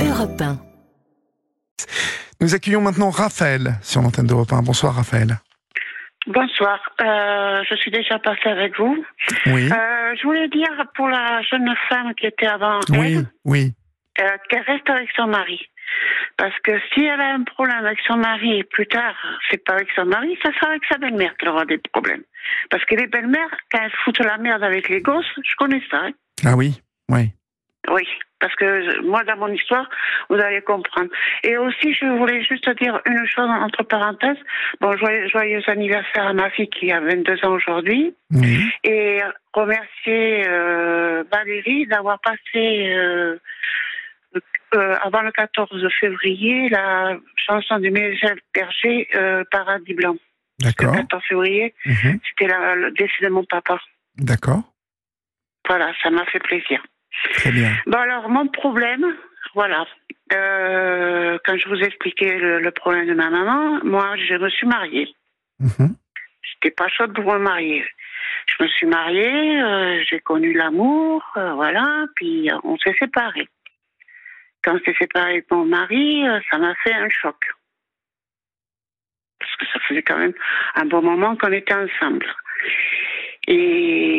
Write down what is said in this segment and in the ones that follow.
Europe 1. Nous accueillons maintenant Raphaël sur l'antenne d'Europe 1. Bonsoir Raphaël. Bonsoir, euh, je suis déjà passée avec vous. Oui. Euh, je voulais dire pour la jeune femme qui était avant oui, elle, oui. euh, qu'elle reste avec son mari. Parce que si elle a un problème avec son mari et plus tard, c'est pas avec son mari, ça sera avec sa belle-mère qu'elle aura des problèmes. Parce que les belles-mères, quand elles foutent la merde avec les gosses, je connais ça. hein. Ah oui, oui. Oui, parce que moi, dans mon histoire, vous allez comprendre. Et aussi, je voulais juste dire une chose entre parenthèses. Bon, joyeux, joyeux anniversaire à ma fille qui a 22 ans aujourd'hui. Et remercier euh, Valérie d'avoir passé, euh, euh, avant le 14 février, la chanson de Michel Berger, Paradis Blanc. Le D'accord. 14 février, Mhm. c'était le décès de mon papa. D'accord. Voilà, ça m'a fait plaisir. Très bien. Bon alors mon problème, voilà. Euh, quand je vous expliquais le, le problème de ma maman, moi je me suis mariée. Mhm. J'étais pas chaude pour me marier. Je me suis mariée, euh, j'ai connu l'amour, euh, voilà, puis on s'est séparés. Quand on s'est séparés de mon mari, ça m'a fait un choc. Parce que ça faisait quand même un bon moment qu'on était ensemble. Et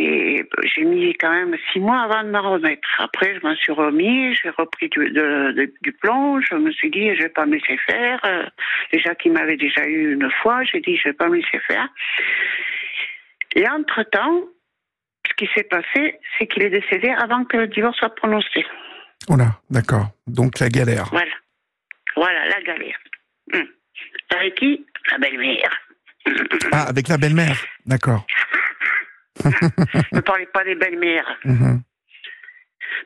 j'ai mis quand même six mois avant de m'en remettre. Après, je m'en suis remis, j'ai repris du, de- de- du plomb. Je me suis dit, je vais pas me laisser faire. Euh, déjà qu'il m'avait déjà eu une fois, j'ai dit, je vais pas me laisser faire. Et entre-temps, ce qui s'est passé, c'est qu'il est décédé avant que le divorce soit prononcé. Oh là, d'accord. Donc la galère. Voilà. Voilà, la galère. Hum. Avec qui? La belle-mère. Ah, avec la belle-mère. D'accord. ne parlez pas des belles-mères. Mhm.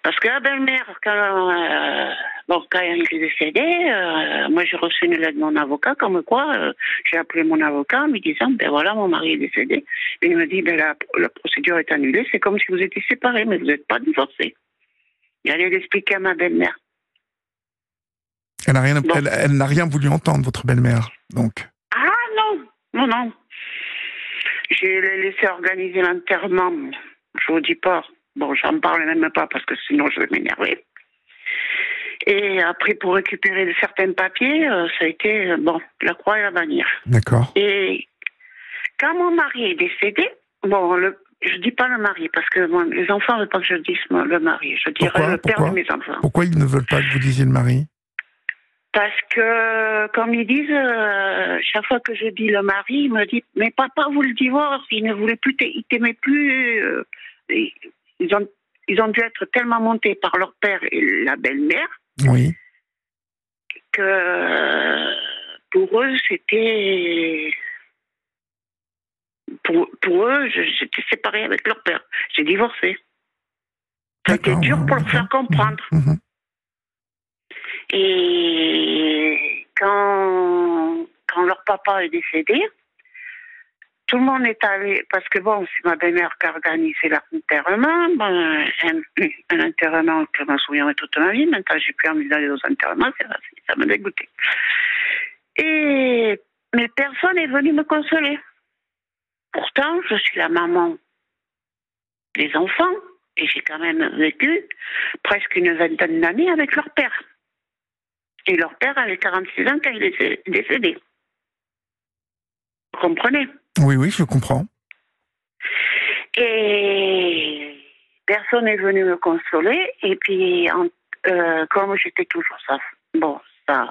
Parce que la belle-mère, quand, euh, bon, quand il est décédé, euh, moi j'ai reçu une lettre de mon avocat, comme quoi euh, j'ai appelé mon avocat en lui disant, ben voilà, mon mari est décédé. Et il me dit, ben la, la procédure est annulée, c'est comme si vous étiez séparés, mais vous n'êtes pas divorcés. Il allait l'expliquer à ma belle-mère. Elle n'a rien, Bon. elle, elle n'a rien voulu entendre, votre belle-mère. Donc. Ah non, non, non. J'ai laissé organiser l'enterrement. Je vous dis pas. Bon, j'en parle même pas parce que sinon je vais m'énerver. Et après, pour récupérer certains papiers, euh, ça a été, euh, bon, la croix et la bannière. D'accord. Et quand mon mari est décédé, bon, le, je dis pas le mari parce que bon, les enfants ne veulent pas que je dise le mari. Je dirais Pourquoi le père Pourquoi de mes enfants. Pourquoi ils ne veulent pas que vous disiez le mari? Parce que, comme ils disent, euh, chaque fois que je dis le mari, il me dit Mais papa, vous le divorce, il ne voulait plus, il t'aimait plus. euh, ils, ont, ils ont dû être tellement montés par leur père et la belle-mère Oui. que pour eux, c'était. Pour, pour eux, j'étais séparée avec leur père. J'ai divorcé. D'accord, dur pour leur faire comprendre. Mhm. Et quand, quand leur papa est décédé, tout le monde est allé, parce que bon, c'est ma belle-mère qui a organisé l'enterrement, ben, un, un enterrement que je me souviendrai toute ma vie, maintenant j'ai plus envie d'aller aux enterrements, ça me dégoûtait. Et, mais personne n'est venu me consoler. Pourtant, je suis la maman des enfants, et j'ai quand même vécu presque une vingtaine d'années avec leur père. Et leur père avait 46 ans quand il est décédé. Vous comprenez? Oui, oui, je comprends. Et personne n'est venu me consoler. Et puis, en- euh, comme j'étais toujours sa, bon, sa,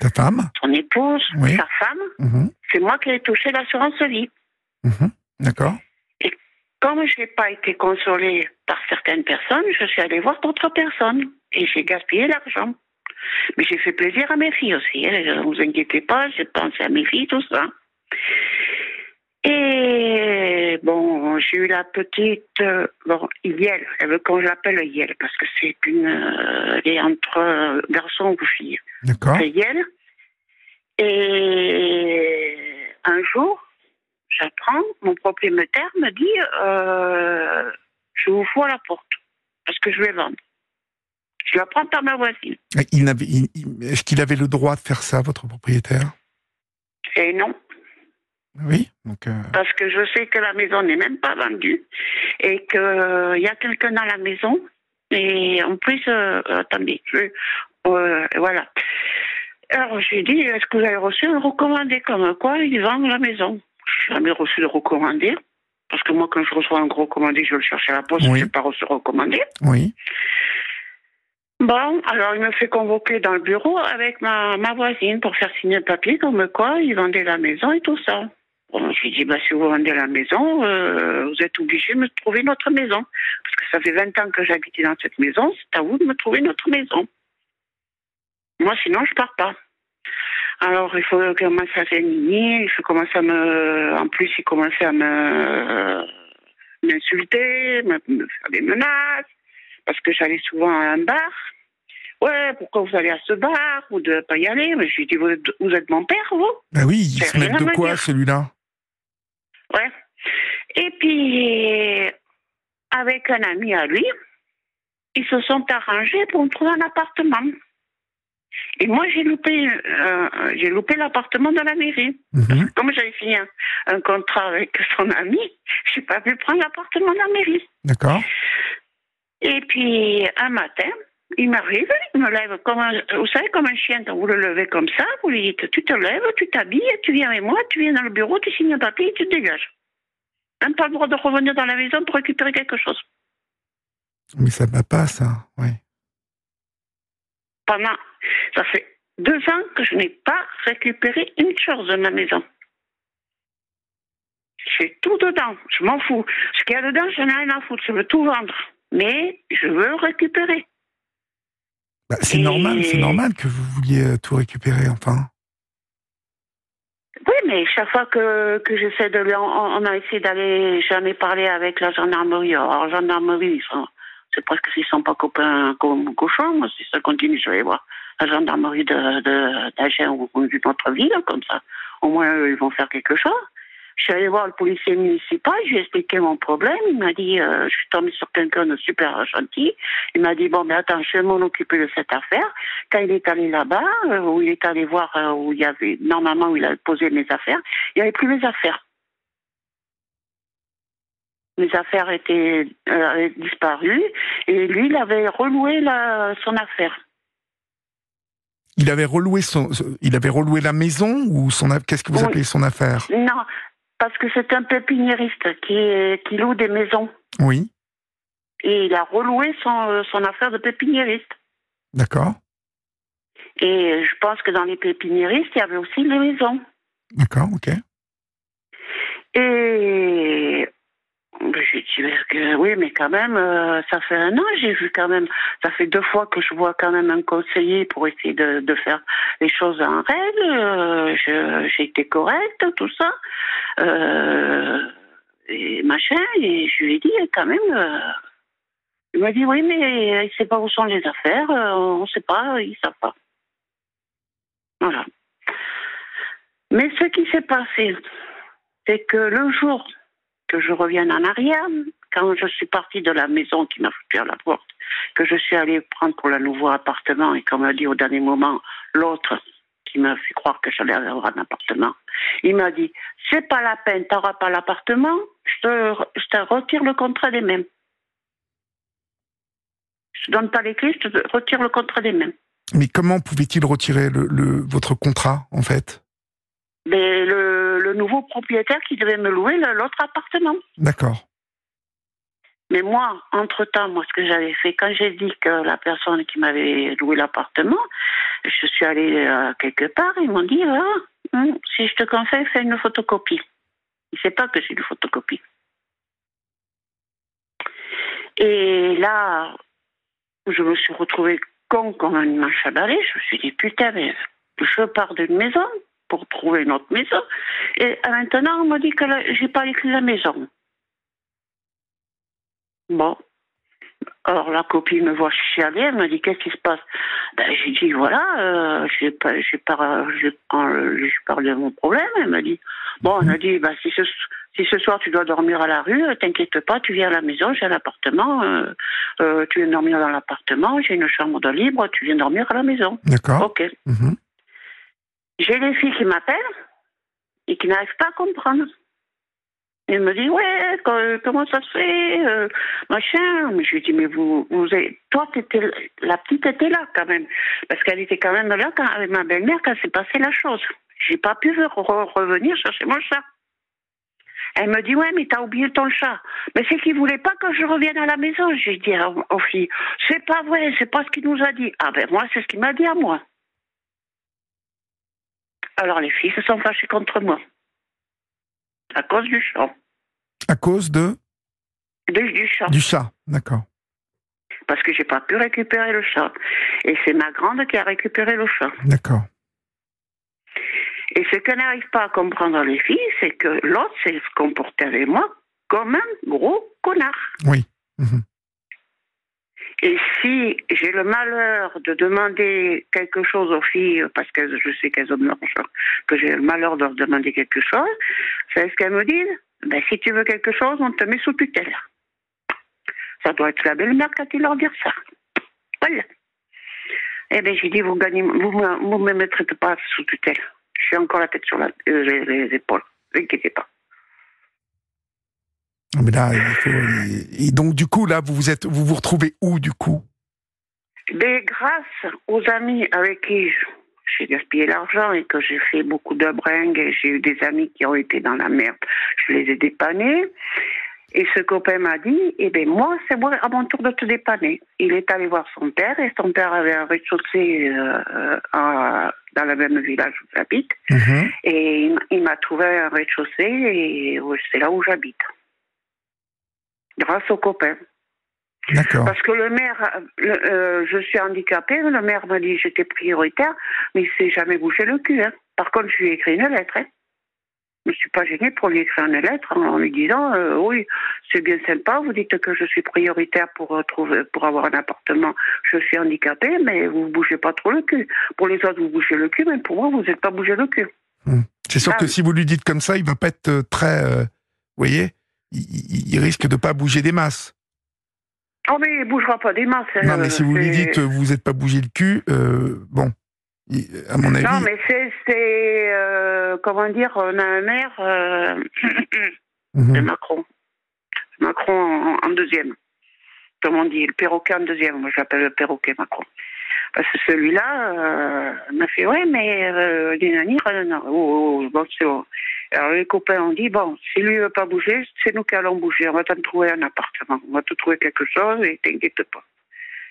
Ta femme? son épouse, Oui. sa femme, Mhm. c'est moi qui ai touché l'assurance vie. Mhm. D'accord. Comme je n'ai pas été consolée par certaines personnes, je suis allée voir d'autres personnes. Et j'ai gaspillé l'argent. Mais j'ai fait plaisir à mes filles aussi. hein. Ne vous inquiétez pas, j'ai pensé à mes filles, tout ça. Et bon, j'ai eu la petite, euh, bon, Yel, elle veut qu'on l'appelle Yel, parce que c'est une, euh, elle est entre euh, garçon ou fille. D'accord. C'est Yel. Et un jour, j'apprends, mon propriétaire me dit, euh, je vous fous à la porte, parce que je vais vendre. Je l'apprends par ma voisine. Il n'avait- Est-ce qu'il avait le droit de faire ça, votre propriétaire? Et non, Oui. Donc, euh, parce que je sais que la maison n'est même pas vendue et qu'il y a quelqu'un dans la maison. Et en plus, euh, attendez, je- Euh, voilà. Alors, j'ai dit, est-ce que vous avez reçu un recommandé comme quoi ils vendent la maison? Je n'ai jamais reçu de recommandé. Parce que moi, quand je reçois un gros commandé, je le cherche à la poste, Oui. je n'ai pas reçu recommandé. Oui. Bon, alors il me fait convoquer dans le bureau avec ma, ma voisine pour faire signer le papier comme quoi ils vendaient la maison et tout ça. Bon, j'ai dit, bah, si vous vendez la maison, euh, vous êtes obligé de me trouver notre maison. Parce que ça fait 20 ans que j'habitais dans cette maison, c'est à vous de me trouver notre maison. Moi, sinon, je pars pas. Alors, il faut commencer à s'indigner, il faut commencer à me... En plus, il commençait à me... m'insulter, me, me faire des menaces, parce que j'allais souvent à un bar. Ouais, pourquoi vous allez à ce bar? Vous ne devez pas y aller. Mais je lui ai dit, vous êtes, vous êtes mon père, vous Bah oui, il se met de quoi celui-là? Ouais. Et puis, avec un ami à lui, ils se sont arrangés pour me trouver un appartement. Et moi, j'ai loupé, euh, j'ai loupé l'appartement de la mairie. Mhm. Comme j'avais signé un, un contrat avec son ami, j'ai pas pu prendre l'appartement de la mairie. D'accord. Et puis, un matin, il m'arrive, il me lève comme un, vous savez, comme un chien, quand vous le levez comme ça, vous lui dites, tu te lèves, tu t'habilles, tu viens avec moi, tu viens dans le bureau, tu signes un papier et tu te dégages. Même pas le droit de revenir dans la maison pour récupérer quelque chose. Mais ça va pas, ça. Oui. Pendant, ça fait deux ans que je n'ai pas récupéré une chose de ma maison. J'ai tout dedans, je m'en fous. Ce qu'il y a dedans, je n'ai rien à foutre, je veux tout vendre. Mais je veux le récupérer. Bah, c'est Et- normal, c'est normal que vous vouliez euh, tout récupérer, enfin. Oui, mais chaque fois que, que j'essaie de lui, on, on a essayé d'aller, j'en ai parlé avec la gendarmerie. Alors, la gendarmerie, ils sont, c'est presque s'ils sont pas copains comme cochons. Moi, si ça continue, je vais voir la gendarmerie de, de, d'Agen ou ou d'une autre ville, comme ça. Au moins, eux, ils vont faire quelque chose. Je suis allée voir le policier municipal, je lui ai expliqué mon problème. Il m'a dit, euh, je suis tombée sur quelqu'un de super gentil. Il m'a dit, bon, mais attends, je vais m'en occuper de cette affaire. Quand il est allé là-bas, euh, où il est allé voir euh, où il y avait, normalement, où il avait posé mes affaires, il n'y avait plus mes affaires. Mes affaires étaient euh, avaient disparu et lui, il avait reloué la, son affaire. Il avait reloué son, il avait reloué la maison ou son, a- qu'est-ce que vous Oui. appelez son affaire? Non, parce que c'est un pépiniériste qui, est- qui loue des maisons. Oui. Et il a reloué son, euh, son affaire de pépiniériste. D'accord. Et je pense que dans les pépiniéristes, il y avait aussi les maisons. D'accord. Ok. Et ben, j'ai dit oui, mais quand même, euh, ça fait un an, j'ai vu quand même, ça fait deux fois que je vois quand même un conseiller pour essayer de, faire les choses en règle. Euh, j'ai été correcte, tout ça. Euh, et machin, et je lui ai dit quand même. il m'a dit oui, mais il ne sait pas où sont les affaires, on ne sait pas, ils ne savent pas. Voilà. Mais ce qui s'est passé, c'est que le jour que je revienne en arrière, quand je suis partie de la maison qui m'a foutu à la porte, que je suis allée prendre pour le nouveau appartement et qu'on m'a dit au dernier moment, l'autre qui m'a fait croire que j'allais avoir un appartement, il m'a dit, c'est pas la peine, t'auras pas l'appartement, je te, je te retire le contrat des mêmes. Je te donne pas les clés, je te retire le contrat des mêmes. Mais comment pouvait-il retirer le, le- votre contrat, en fait? Mais le, le nouveau propriétaire qui devait me louer l'autre appartement. D'accord. Mais moi, entre-temps, moi, ce que j'avais fait, quand j'ai dit que la personne qui m'avait loué l'appartement, je suis allée euh, quelque part, ils m'ont dit, ah, hum, si je te conseille, fais une photocopie. Il ne sait pas que c'est une photocopie. Et là, je me suis retrouvée con comme une manche à. Je me suis dit, putain, mais je pars d'une maison pour trouver une autre maison. Et maintenant, on me dit que j'ai pas de la maison. Bon. Alors la copine me voit chialer, elle me dit qu'est-ce qui se passe? Ben, J'ai dit voilà, euh, j'ai euh, j'ai parlé de mon problème. Elle m'a dit bon, elle m'a dit bah, si ce si ce soir tu dois dormir à la rue, euh, t'inquiète pas, tu viens à la maison, j'ai l'appartement, euh, euh, tu viens dormir dans l'appartement, j'ai une chambre de libre, tu viens dormir à la maison. D'accord. Ok. Mhm. J'ai les filles qui m'appellent et qui n'arrivent pas à comprendre. Il me dit, ouais, co- comment ça se fait, euh, machin. Mais je lui dis, mais vous, vous toi, t'étais, la petite était là quand même. Parce qu'elle était quand même là quand, avec ma belle-mère quand s'est passé la chose. J'ai pas pu re- re- revenir chercher mon chat. Elle me dit, ouais, mais t'as oublié ton chat. Mais c'est qu'il voulait pas que je revienne à la maison. J'ai dit aux filles, c'est pas vrai, c'est pas ce qu'il nous a dit. Ah ben, moi, c'est ce qu'il m'a dit à moi. Alors les filles se sont fâchées contre moi. À cause du chat. À cause de? Du, du chat. du chat, d'accord. Parce que j'ai pas pu récupérer le chat. Et c'est ma grande qui a récupéré le chat. D'accord. Et ce qu'elle n'arrive pas à comprendre les filles, c'est que l'autre s'est comporté avec moi comme un gros connard. Oui. Mhm. Et si j'ai le malheur de demander quelque chose aux filles, parce que je sais qu'elles ont que j'ai le malheur de leur demander quelque chose, c'est ce qu'elles me disent? Ben, si tu veux quelque chose, on te met sous tutelle. Ça doit être la belle-mère qui a dû leur dire ça. Voilà. Eh bien, j'ai dit, vous gagnez, vous vous me mettrez pas sous tutelle. J'ai encore la tête sur la, euh, les, les épaules. Ne vous inquiétez pas. Mais là, il faut- et donc du coup, là, vous vous êtes, vous vous retrouvez où du coup? Mais grâce aux amis avec qui j'ai gaspillé l'argent et que j'ai fait beaucoup de bringues et j'ai eu des amis qui ont été dans la merde, je les ai dépannés. Et ce copain m'a dit, eh bien moi, c'est moi à mon tour de te dépanner. Il est allé voir son père et son père avait un rez-de-chaussée euh, dans le même village où j'habite. Mhm. Et il m'a- trouvé un rez-de-chaussée et c'est là où j'habite. Grâce au copain. D'accord. Parce que le maire, le- euh, je suis handicapée, le maire m'a dit j'étais prioritaire, mais il s'est jamais bougé le cul. hein. Par contre, je lui ai écrit une lettre. Hein. Je ne suis pas gênée pour lui écrire une lettre en lui disant euh, oui, c'est bien sympa, vous dites que je suis prioritaire pour euh, trouver, pour avoir un appartement. Je suis handicapée, mais vous ne bougez pas trop le cul. Pour les autres, vous bougez le cul, mais pour moi, vous n'êtes pas bougé le cul. C'est sûr Ah que oui. si vous lui dites comme ça, il va pas être très, vous voyez, il, risque de pas bouger des masses. Oh, mais il ne bougera pas des masses. Non, euh, mais si vous lui dites que vous n'êtes pas bougé le cul, euh, bon, à mon avis, Non, mais c'est, euh, comment dire, on a un maire euh, Mhm. de Macron. Macron en, en deuxième. Comme on dit, le perroquet en deuxième. Moi, je l'appelle le perroquet Macron. Parce que celui-là euh, m'a fait, ouais, mais euh, les nannies, euh, non, oh, oh, c'est bon. Alors les copains ont dit, bon, si lui ne veut pas bouger, c'est nous qui allons bouger. On va t'en trouver un appartement. On va te trouver quelque chose et t'inquiète pas.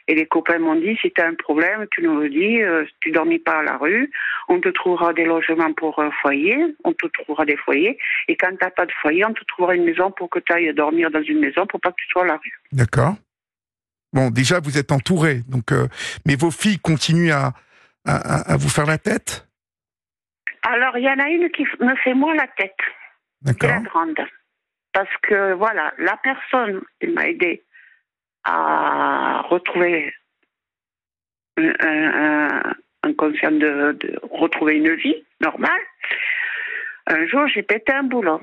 Et les copains m'ont dit, si tu as un problème, tu nous le dis, euh, si tu dormis pas à la rue, on te trouvera des logements pour un foyer, on te trouvera des foyers, et quand tu pas de foyer, on te trouvera une maison pour que tu ailles dormir dans une maison pour pas que tu sois à la rue. d'accord. Bon, déjà vous êtes entouré, donc, euh, mais vos filles continuent à- à vous faire la tête, Alors, il y en a une qui me fait moins la tête, d'accord la grande. Parce que, voilà, la personne qui m'a aidé à retrouver un, un, un- un conscient de, de retrouver une vie normale, un jour, j'ai pété un boulon.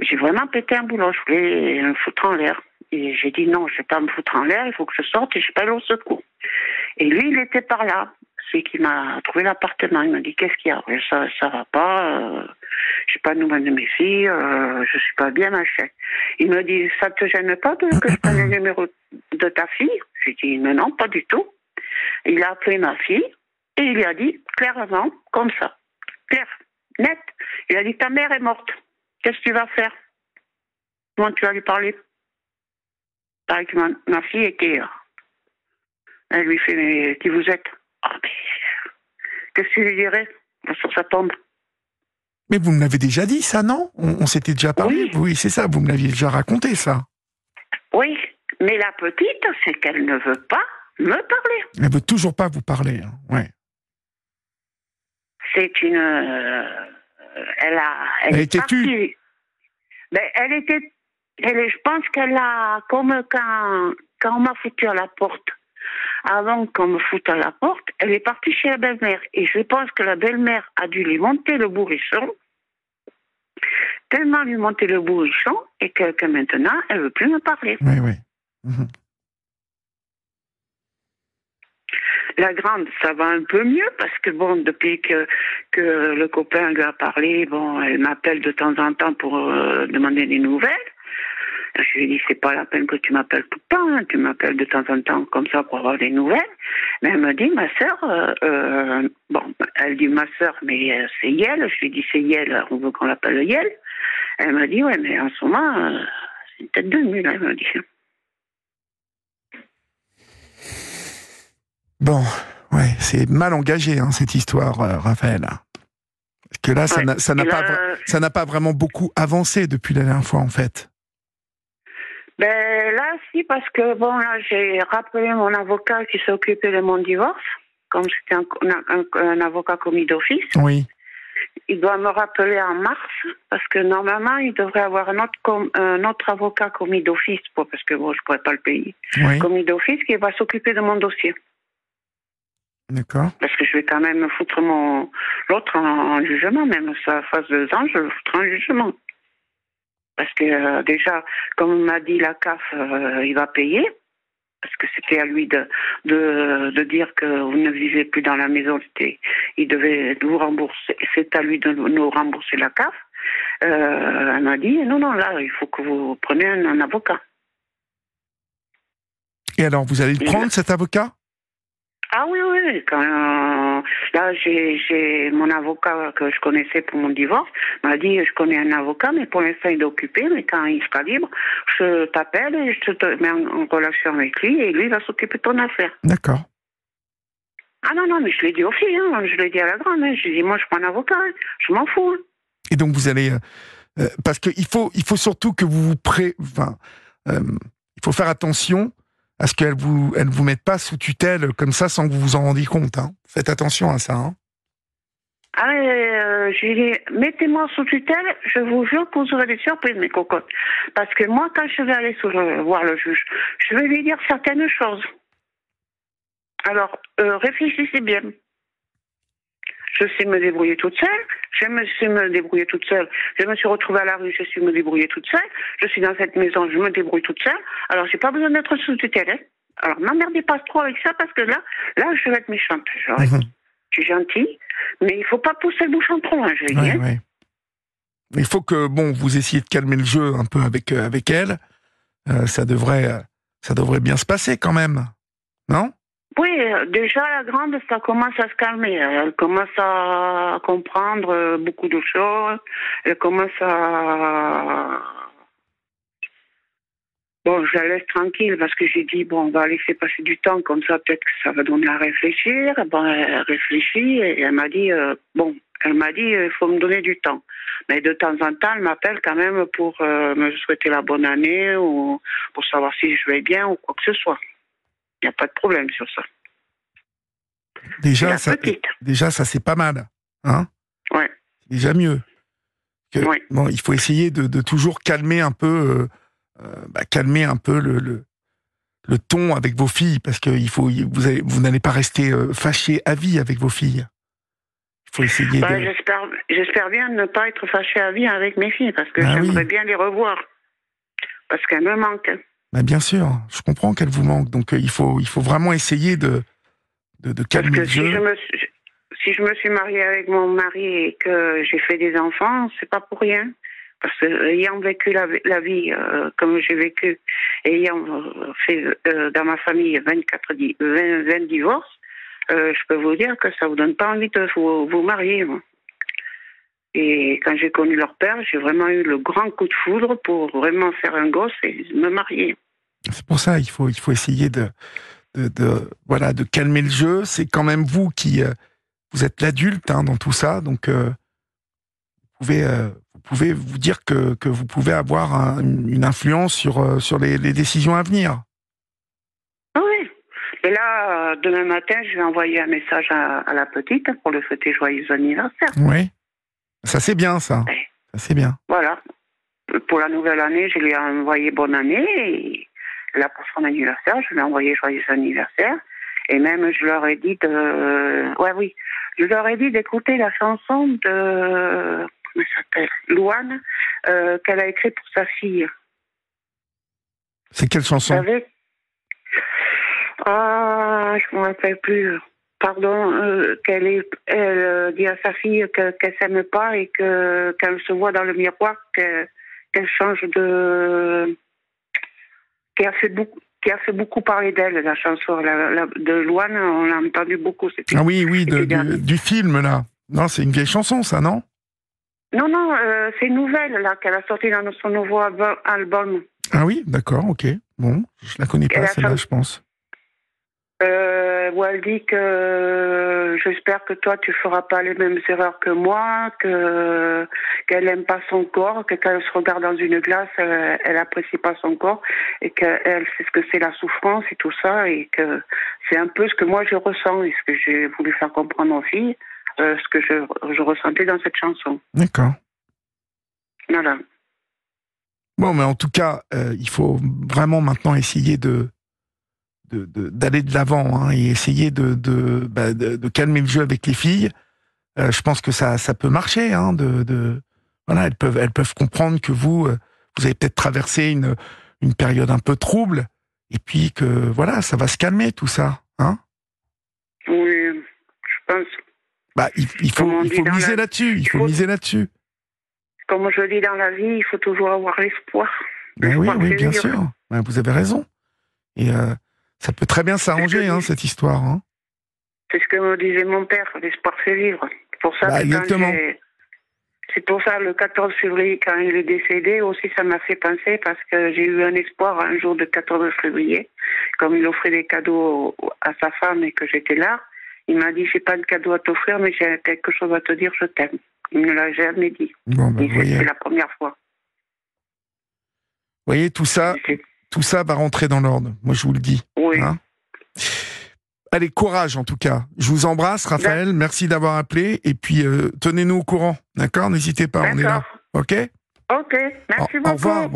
J'ai vraiment pété un boulon. Je voulais me foutre en l'air. Et j'ai dit non, je ne vais pas me foutre en l'air, il faut que je sorte et je pèle au secours. Et lui, il était par là. Celui qui m'a trouvé l'appartement, il m'a dit qu'est-ce qu'il y a? Ça ça va pas, euh, j'ai pas de nouvelles de mes filles, euh, je suis pas bien, machin. Il me dit ça te gêne pas de, que je prenne le numéro de ta fille? J'ai dit mais non, pas du tout. Il a appelé ma fille et il lui a dit clairement, comme ça, clair, net. Il a dit ta mère est morte. Qu'est-ce que tu vas faire? Comment tu vas lui parler? Pareil ma, ma fille était. euh, Elle lui fait mais qui vous êtes? Ah, mais, Qu'est-ce que tu lui dirais sur sa tombe Mais vous me l'avez déjà dit, ça, non? On, on s'était déjà parlé Oui. c'est ça, vous me l'aviez déjà raconté, ça. Oui, mais la petite, c'est qu'elle ne veut pas me parler. Elle veut toujours pas vous parler. hein. Ouais. C'est une. euh, elle a. Elle, Elle est était partie. tue. Ben, elle était. Elle, est- je pense qu'elle a. Comme quand, quand on m'a foutu à la porte. Avant qu'on me foute à la porte, elle est partie chez la belle-mère. Et je pense que la belle-mère a dû lui monter le bourrichon. Tellement lui monter le bourrichon. Et que, que maintenant, elle veut plus me parler. Oui, oui. Mhm. La grande, ça va un peu mieux parce que bon, depuis que que le copain lui a parlé, bon, elle m'appelle de temps en temps pour euh, demander des nouvelles. Je lui ai dit, c'est pas la peine que tu m'appelles tout le temps, hein. tu m'appelles de temps en temps comme ça pour avoir des nouvelles. Mais elle me dit, ma sœur, euh, euh, bon, elle dit ma sœur, mais euh, c'est Yel. Je lui ai dit, c'est Yel, on veut qu'on l'appelle Yel. Elle me dit, ouais, mais en ce moment, euh, c'est une tête de mule, elle me dit. Bon, ouais, c'est mal engagé hein, cette histoire, Raphaël. Parce que là, ça Ouais. n'a- ça n'a Et pas, ça n'a pas vraiment beaucoup avancé depuis la dernière fois, en fait. Ben là, si, parce que bon, là, j'ai rappelé mon avocat qui s'est occupé de mon divorce, comme c'était un, un- un avocat commis d'office. Oui, Il doit me rappeler en mars, parce que normalement, il devrait avoir un autre, com- un autre avocat commis d'office, parce que bon, je pourrais pas le payer, oui, commis d'office qui va s'occuper de mon dossier. d'accord. Parce que je vais quand même foutre mon l'autre en, en jugement, même ça fasse deux ans, je le foutrai en jugement. Parce que euh, déjà, comme m'a dit la CAF, euh, il va payer. Parce que c'était à lui de, de, de dire que vous ne vivez plus dans la maison, il devait nous rembourser, c'est à lui de nous rembourser la CAF. Euh, elle m'a dit, non, non, là, il faut que vous preniez un, un avocat. Et alors, vous allez prendre, cet avocat? Ah oui, oui, oui. Quand, euh, là, j'ai, mon avocat que je connaissais pour mon divorce m'a dit je connais un avocat, mais pour l'instant il est occupé, mais quand il sera libre, je t'appelle et je te mets en, en relation avec lui et lui va s'occuper de ton affaire. D'accord. Ah non, non, mais je l'ai dit aux filles, hein, je l'ai dit à la grande, hein, je lui ai dit moi je prends un avocat, hein, je m'en fous. hein. Et donc, vous allez... euh, euh, parce qu'il faut, il faut surtout que vous vous pré... Enfin, euh, il faut faire attention à ce qu'elle vous, elle vous mette pas sous tutelle comme ça sans que vous vous en rendiez compte. Hein. Faites attention à ça. Hein. Ah, euh, je lui ai dit, mettez-moi sous tutelle, je vous jure que vous aurez des surprises, mes cocottes. Parce que moi, quand je vais aller voir le juge, je vais lui dire certaines choses. Alors, euh, réfléchissez bien. Je sais me débrouiller toute seule. Je me sais me débrouiller toute seule. Je me suis retrouvée à la rue, je suis me débrouiller toute seule. Je suis dans cette maison, je me débrouille toute seule. Alors, j'ai pas besoin d'être sous tutelle. hein. Alors, m'emmerdez pas trop avec ça parce que là, là, je vais être méchante. Mhm. je suis gentille, mais il faut pas pousser le bouchon trop loin, je vais dire. ouais. Il faut que bon, vous essayiez de calmer le jeu un peu avec euh, avec elle. Euh, ça devrait euh, ça devrait bien se passer quand même, non? Oui, euh, déjà la grande, ça commence à se calmer. Elle commence à comprendre euh, beaucoup de choses. Elle commence à... Bon, je la laisse tranquille parce que j'ai dit, bon, on va laisser passer du temps, comme ça peut-être que ça va donner à réfléchir. Bon, elle réfléchit et elle m'a dit, euh, bon, elle m'a dit, il faut me donner du temps. Mais de temps en temps, elle m'appelle quand même pour euh, me souhaiter la bonne année ou pour savoir si je vais bien ou quoi que ce soit. Il n'y a pas de problème sur ça. Déjà ça petite. déjà ça c'est pas mal, hein Ouais. C'est déjà mieux. Que- Ouais. Bon, il faut essayer de, de toujours calmer un peu euh, euh, bah, calmer un peu le, le le ton avec vos filles parce que il faut vous avez- vous n'allez pas rester euh, fâché à vie avec vos filles. Il faut essayer Bah, de j'espère, j'espère bien ne pas être fâchée à vie avec mes filles parce que Ah oui. j'aimerais bien les revoir. Parce qu'elles me manquent. Bah, bien sûr, je comprends qu'elle vous manque, donc euh, il faut il faut vraiment essayer de de, calmer le si jeu. je, me, suis- si je me suis mariée avec mon mari et que j'ai fait des enfants, c'est pas pour rien. Parce que ayant vécu la, la vie euh, comme j'ai vécu, ayant euh, fait euh, dans ma famille 24 di- 20, 20 divorces, euh, je peux vous dire que ça vous donne pas envie de vous, vous marier. moi. Et quand j'ai connu leur père, j'ai vraiment eu le grand coup de foudre pour vraiment faire un gosse et me marier. C'est pour ça il faut il faut essayer de de, de- voilà de calmer le jeu. C'est quand même vous qui euh, vous êtes l'adulte hein, dans tout ça, donc euh, vous pouvez euh, vous pouvez vous dire que que vous pouvez avoir un- une influence sur sur les, les décisions à venir. Oui. Et là, demain matin, je vais envoyer un message à, à la petite pour le souhaiter joyeux anniversaire. Oui, ça c'est bien ça. Ouais. Ça c'est bien. Voilà. Pour la nouvelle année, je lui ai envoyé bonne année. Et là, pour son anniversaire, je lui ai envoyé joyeux anniversaire. Et même, je leur ai dit de... Ouais, oui. Je leur ai dit d'écouter la chanson de... Comment elle s'appelle Louane, euh, qu'elle a écrite pour sa fille. C'est quelle chanson? Ah, je me rappelle plus. Pardon, euh, qu'elle est, elle euh, dit à sa fille que- qu'elle s'aime pas et que qu'elle se voit dans le miroir que- qu'elle change de, qui a fait beaucoup, qui a fait beaucoup parler d'elle la chanson la- la- de Loane. On l'a entendu beaucoup. Ah oui, oui, de- du, du film, là. Non, c'est une vieille chanson, ça, non? Non, non, euh, c'est une nouvelle là qu'elle a sorti dans son nouveau albu- album. Ah oui, d'accord, ok. Bon, je la connais pas, celle-là, je pense. Euh, où elle dit que euh, j'espère que toi tu feras pas les mêmes erreurs que moi, que qu'elle aime pas son corps, que quand elle se regarde dans une glace, elle, elle apprécie pas son corps et qu'elle sait ce que c'est la souffrance et tout ça et que c'est un peu ce que moi je ressens et ce que j'ai voulu faire comprendre aux filles, euh, ce que je, je ressentais dans cette chanson. D'accord. Voilà. Bon, mais en tout cas, euh, il faut vraiment maintenant essayer de de- d'aller de l'avant hein, et essayer de de, bah, de de calmer le jeu avec les filles. Euh, je pense que ça ça peut marcher. Hein, de, voilà, elles peuvent elles peuvent comprendre que vous euh, vous avez peut-être traversé une une période un peu trouble et puis que voilà, ça va se calmer tout ça. Hein Oui, je pense. bah, il, il faut il faut miser la- là-dessus. Il faut faut- miser là-dessus. Comme je dis dans la vie, il faut toujours avoir l'espoir. Ben oui, oui, bien sûr. Ben, vous avez raison. Et euh, ça peut très bien s'arranger, hein, cette histoire. Hein. C'est ce que me disait mon père, l'espoir fait vivre. C'est pour ça Bah, exactement. C'est pour ça le 14 février, quand il est décédé, aussi ça m'a fait penser parce que j'ai eu un espoir un jour de 14 février, comme il offrait des cadeaux au- à sa femme et que j'étais là. Il m'a dit j'ai pas de cadeau à t'offrir, mais j'ai quelque chose à te dire, je t'aime. Il ne l'a jamais dit. Bon, ben, vous C'était vous la première fois. voyez, tout ça, C'est- tout ça va rentrer dans l'ordre. Moi, je vous le dis. Oui. Hein Allez, courage en tout cas. Je vous embrasse, Raphaël. Merci d'avoir appelé. Et puis, euh, tenez-nous au courant. D'accord? N'hésitez pas, on est là. OK? Ok, merci au, beaucoup. au revoir.